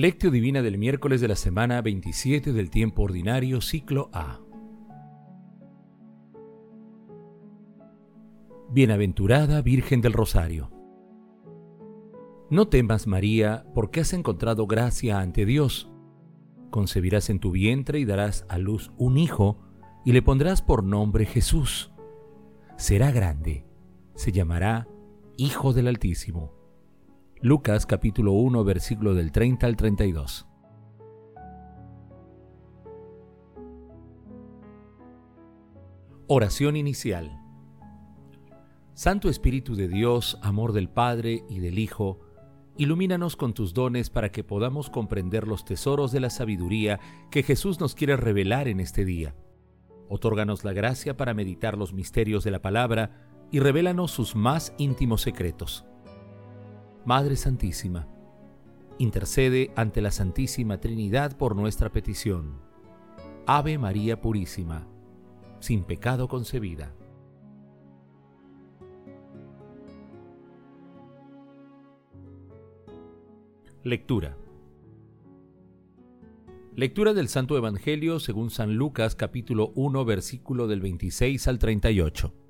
Lectio Divina del miércoles de la semana 27 del tiempo ordinario, ciclo A. Bienaventurada Virgen del Rosario. No temas, María, porque has encontrado gracia ante Dios. Concebirás en tu vientre y darás a luz un hijo, y le pondrás por nombre Jesús. Será grande, se llamará Hijo del Altísimo Lucas capítulo 1 versículo del 30 al 32. Oración inicial. Santo Espíritu de Dios, amor del Padre y del Hijo, ilumínanos con tus dones para que podamos comprender los tesoros de la sabiduría que Jesús nos quiere revelar en este día. Otórganos la gracia para meditar los misterios de la palabra y revélanos sus más íntimos secretos Madre Santísima, intercede ante la Santísima Trinidad por nuestra petición. Ave María Purísima, sin pecado concebida. Lectura. Lectura del Santo Evangelio según San Lucas capítulo 1 versículo del 26 al 38.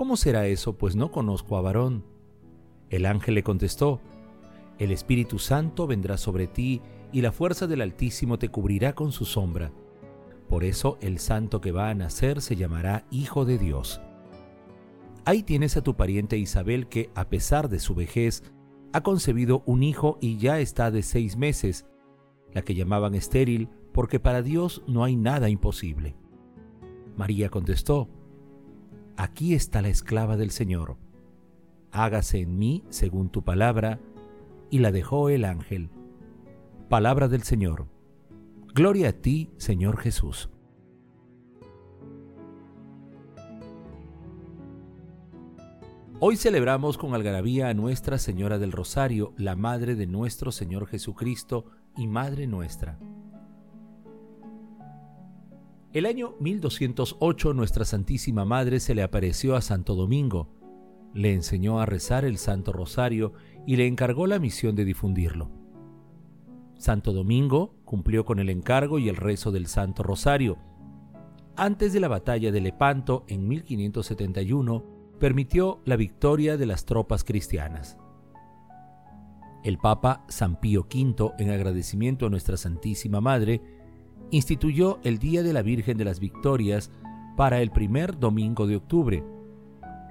¿Cómo será eso? Pues no conozco a varón. El ángel le contestó, El Espíritu Santo vendrá sobre ti y la fuerza del Altísimo te cubrirá con su sombra. Por eso el santo que va a nacer se llamará Hijo de Dios. Ahí tienes a tu pariente Isabel que, a pesar de su vejez, ha concebido un hijo y ya está de seis meses, la que llamaban estéril, porque para Dios no hay nada imposible. María contestó, Aquí está la esclava del Señor. Hágase en mí según tu palabra. Y la dejó el ángel. Palabra del Señor. Gloria a ti, Señor Jesús. Hoy celebramos con algarabía a Nuestra Señora del Rosario, la Madre de nuestro Señor Jesucristo y Madre nuestra. El año 1208 Nuestra Santísima Madre se le apareció a Santo Domingo, le enseñó a rezar el Santo Rosario y le encargó la misión de difundirlo. Santo Domingo cumplió con el encargo y el rezo del Santo Rosario. Antes de la batalla de Lepanto en 1571, permitió la victoria de las tropas cristianas. El Papa San Pío V, en agradecimiento a Nuestra Santísima Madre, instituyó el Día de la Virgen de las Victorias para el primer domingo de octubre.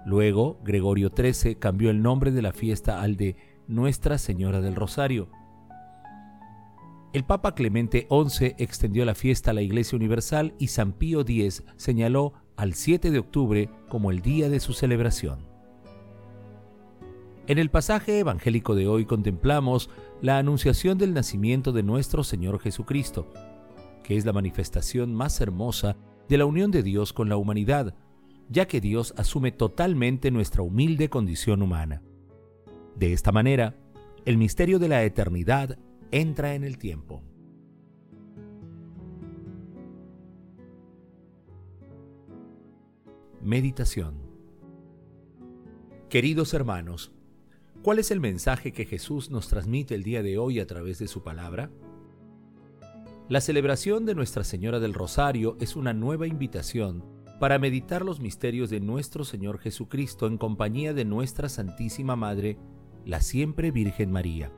Luego, Gregorio XIII cambió el nombre de la fiesta al de Nuestra Señora del Rosario. El Papa Clemente XI extendió la fiesta a la Iglesia Universal y San Pío X señaló al 7 de octubre como el día de su celebración. En el pasaje evangélico de hoy contemplamos la anunciación del nacimiento de nuestro Señor Jesucristo que es la manifestación más hermosa de la unión de Dios con la humanidad, ya que Dios asume totalmente nuestra humilde condición humana. De esta manera, el misterio de la eternidad entra en el tiempo. Meditación Queridos hermanos, ¿cuál es el mensaje que Jesús nos transmite el día de hoy a través de su palabra? La celebración de Nuestra Señora del Rosario es una nueva invitación para meditar los misterios de nuestro Señor Jesucristo en compañía de nuestra Santísima Madre, la siempre Virgen María.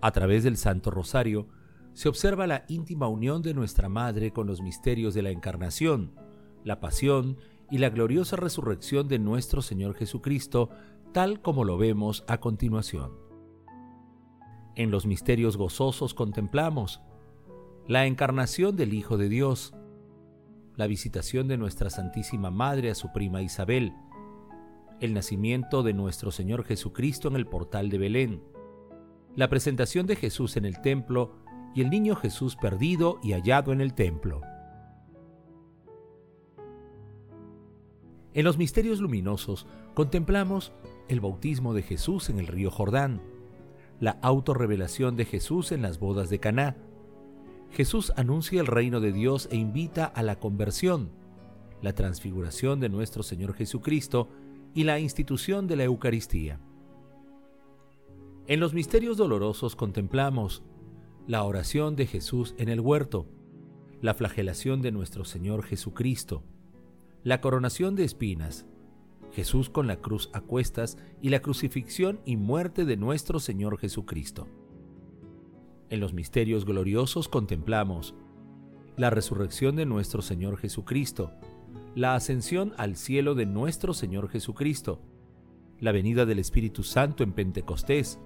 A través del Santo Rosario se observa la íntima unión de nuestra Madre con los misterios de la Encarnación, la Pasión y la gloriosa resurrección de nuestro Señor Jesucristo, tal como lo vemos a continuación. En los misterios gozosos contemplamos la encarnación del Hijo de Dios, la visitación de nuestra Santísima Madre a su prima Isabel, el nacimiento de nuestro Señor Jesucristo en el portal de Belén, la presentación de Jesús en el templo y el niño Jesús perdido y hallado en el templo. En los misterios luminosos contemplamos el bautismo de Jesús en el río Jordán, la autorrevelación de Jesús en las bodas de Caná. Jesús anuncia el reino de Dios e invita a la conversión, la transfiguración de nuestro Señor Jesucristo y la institución de la Eucaristía. En los misterios dolorosos contemplamos la oración de Jesús en el huerto, la flagelación de nuestro Señor Jesucristo, la coronación de espinas, Jesús con la cruz a cuestas y la crucifixión y muerte de nuestro Señor Jesucristo. En los misterios gloriosos contemplamos la resurrección de nuestro Señor Jesucristo, la ascensión al cielo de nuestro Señor Jesucristo, la venida del Espíritu Santo en Pentecostés,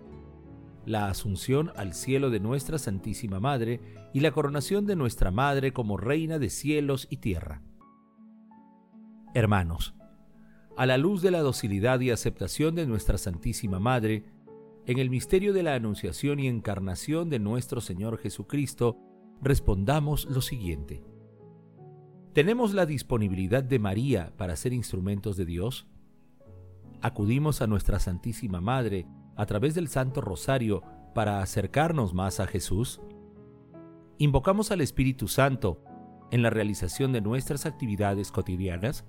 la asunción al cielo de nuestra Santísima Madre y la coronación de nuestra Madre como Reina de cielos y tierra. Hermanos, a la luz de la docilidad y aceptación de nuestra Santísima Madre, en el misterio de la Anunciación y Encarnación de nuestro Señor Jesucristo, respondamos lo siguiente. ¿Tenemos la disponibilidad de María para ser instrumentos de Dios? ¿Acudimos a nuestra Santísima Madre a través del Santo Rosario para acercarnos más a Jesús? ¿Invocamos al Espíritu Santo en la realización de nuestras actividades cotidianas?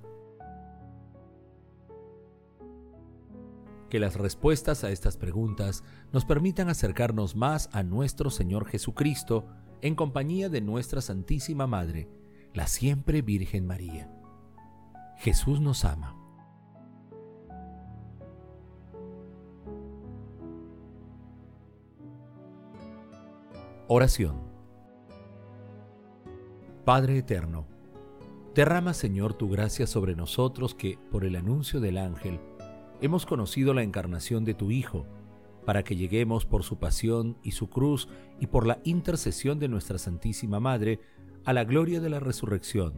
Que las respuestas a estas preguntas nos permitan acercarnos más a nuestro Señor Jesucristo en compañía de nuestra Santísima Madre, la siempre Virgen María. Jesús nos ama. Oración Padre Eterno, derrama Señor tu gracia sobre nosotros que, por el anuncio del ángel, hemos conocido la encarnación de tu Hijo, para que lleguemos por su pasión y su cruz y por la intercesión de nuestra Santísima Madre a la gloria de la resurrección.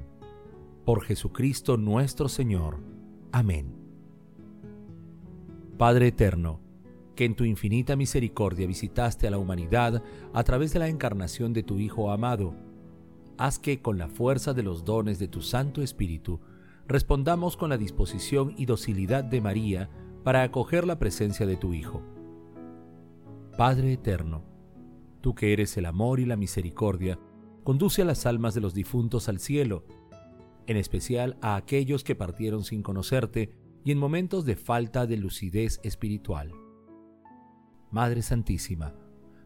Por Jesucristo nuestro Señor. Amén. Padre Eterno, que en tu infinita misericordia visitaste a la humanidad a través de la encarnación de tu Hijo amado, haz que con la fuerza de los dones de tu Santo Espíritu, respondamos con la disposición y docilidad de María para acoger la presencia de tu Hijo. Padre eterno, tú que eres el amor y la misericordia, conduce a las almas de los difuntos al cielo, en especial a aquellos que partieron sin conocerte y en momentos de falta de lucidez espiritual. Madre Santísima,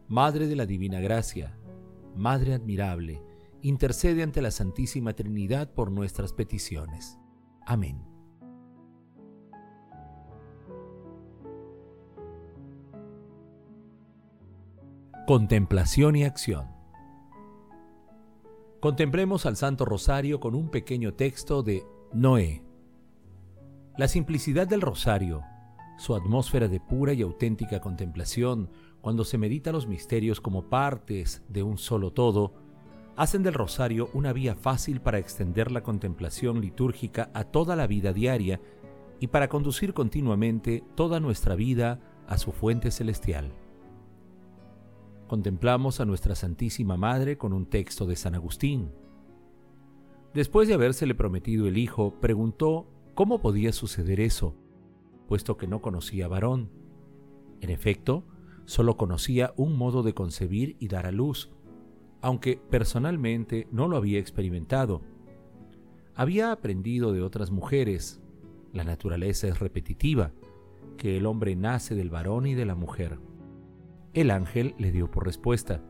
Madre de la Divina Gracia, Madre admirable, intercede ante la Santísima Trinidad por nuestras peticiones. Amén. Contemplación y acción. Contemplemos al Santo Rosario con un pequeño texto de Noé. La simplicidad del Rosario, su atmósfera de pura y auténtica contemplación, cuando se medita los misterios como partes de un solo todo, hacen del rosario una vía fácil para extender la contemplación litúrgica a toda la vida diaria y para conducir continuamente toda nuestra vida a su fuente celestial. Contemplamos a nuestra Santísima Madre con un texto de San Agustín. Después de habérsele prometido el Hijo, preguntó cómo podía suceder eso, puesto que no conocía varón. En efecto, solo conocía un modo de concebir y dar a luz, aunque personalmente no lo había experimentado. Había aprendido de otras mujeres, la naturaleza es repetitiva, que el hombre nace del varón y de la mujer. El ángel le dio por respuesta,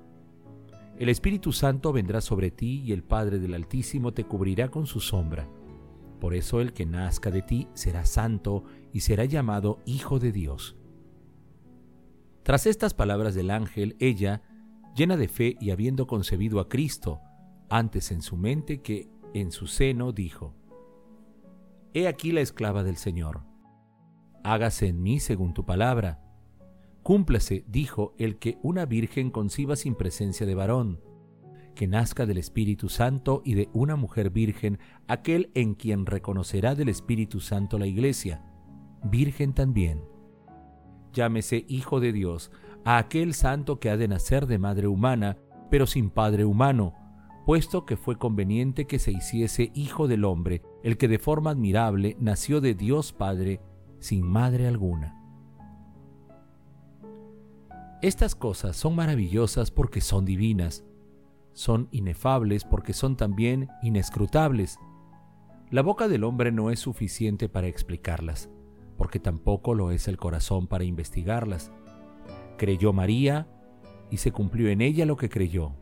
El Espíritu Santo vendrá sobre ti y el Padre del Altísimo te cubrirá con su sombra. Por eso el que nazca de ti será santo y será llamado Hijo de Dios. Tras estas palabras del ángel, ella, llena de fe y habiendo concebido a Cristo, antes en su mente que en su seno, dijo, He aquí la esclava del Señor. Hágase en mí según tu palabra. Cúmplase, dijo, el que una virgen conciba sin presencia de varón, que nazca del Espíritu Santo y de una mujer virgen, aquel en quien reconocerá del Espíritu Santo la iglesia, virgen también llámese Hijo de Dios, a aquel santo que ha de nacer de madre humana, pero sin padre humano, puesto que fue conveniente que se hiciese Hijo del hombre, el que de forma admirable nació de Dios Padre, sin madre alguna. Estas cosas son maravillosas porque son divinas, son inefables porque son también inescrutables. La boca del hombre no es suficiente para explicarlas porque tampoco lo es el corazón para investigarlas. Creyó María y se cumplió en ella lo que creyó.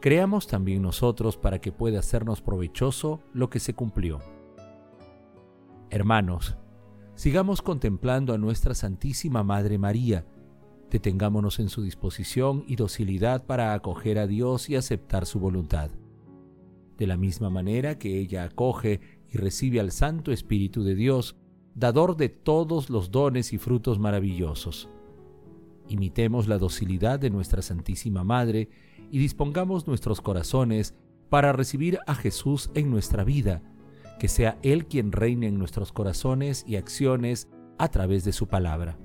Creamos también nosotros para que pueda hacernos provechoso lo que se cumplió. Hermanos, sigamos contemplando a nuestra Santísima Madre María, detengámonos en su disposición y docilidad para acoger a Dios y aceptar su voluntad. De la misma manera que ella acoge y recibe al Santo Espíritu de Dios, dador de todos los dones y frutos maravillosos. Imitemos la docilidad de nuestra Santísima Madre y dispongamos nuestros corazones para recibir a Jesús en nuestra vida, que sea Él quien reine en nuestros corazones y acciones a través de su palabra.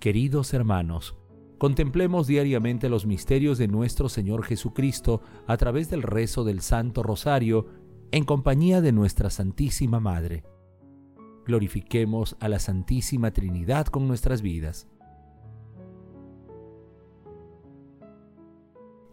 Queridos hermanos, contemplemos diariamente los misterios de nuestro Señor Jesucristo a través del rezo del Santo Rosario en compañía de nuestra Santísima Madre glorifiquemos a la Santísima Trinidad con nuestras vidas.